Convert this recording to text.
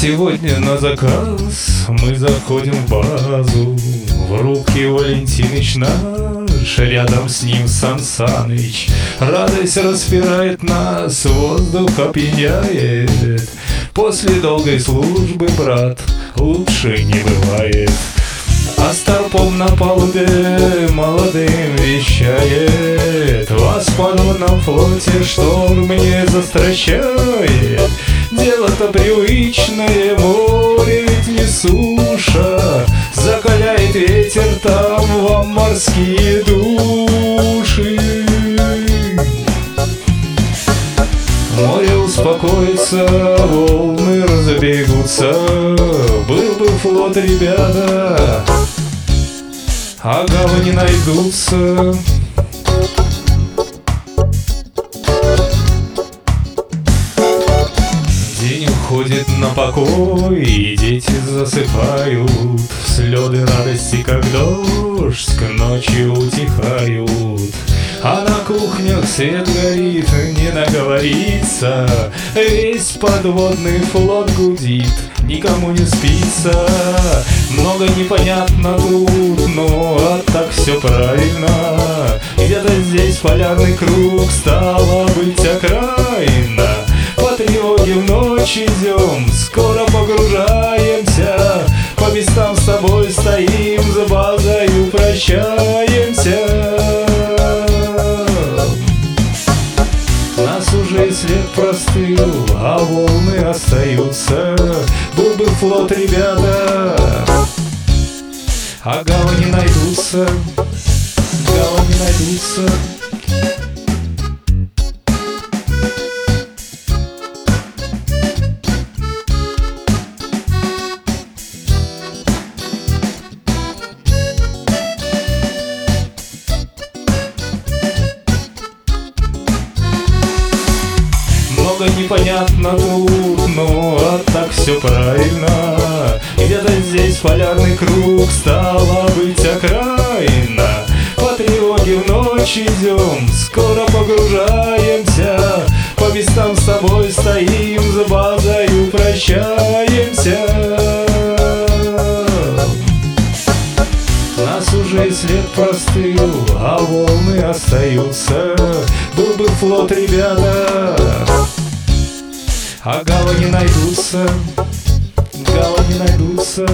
Сегодня на заказ. Мы заходим в базу. В руки Валентиныч наш, рядом с ним Сан Саныч. Радость распирает нас, воздух опьяняет. После долгой службы, брат, лучше не бывает. А старпом на палубе молодым вещает. В подводном флоте шторм не застращает. Дело-то привычное, море ведь не суша. Закаляет ветер там вам морские души. Море успокоится, волны разбегутся. Был бы флот, ребята, а гавани найдутся Уходит на покой, и дети засыпают. Слёды радости, как дождь, к ночи утихают. А на кухнях свет горит, не наговорится. Весь подводный флот гудит, никому не спится. Много непонятно тут, но а так все правильно. Где-то здесь полярный круг, стало в ночь идем, скоро погружаемся. По местам с тобой стоим, за базою прощаемся Нас уже след простыл, а волны остаются. Был бы флот, ребята, а гавани найдутся. Гавани найдутся много непонятно тут, но а так все правильно. Где-то здесь полярный круг, стало быть окраина. По тревоге в ночь идем, скоро погружаемся. По местам с тобой стоим, за базою прощаемся Нас уже след простыл, а волны остаются. Был бы флот, ребята, а гавани найдутся, не найдутся.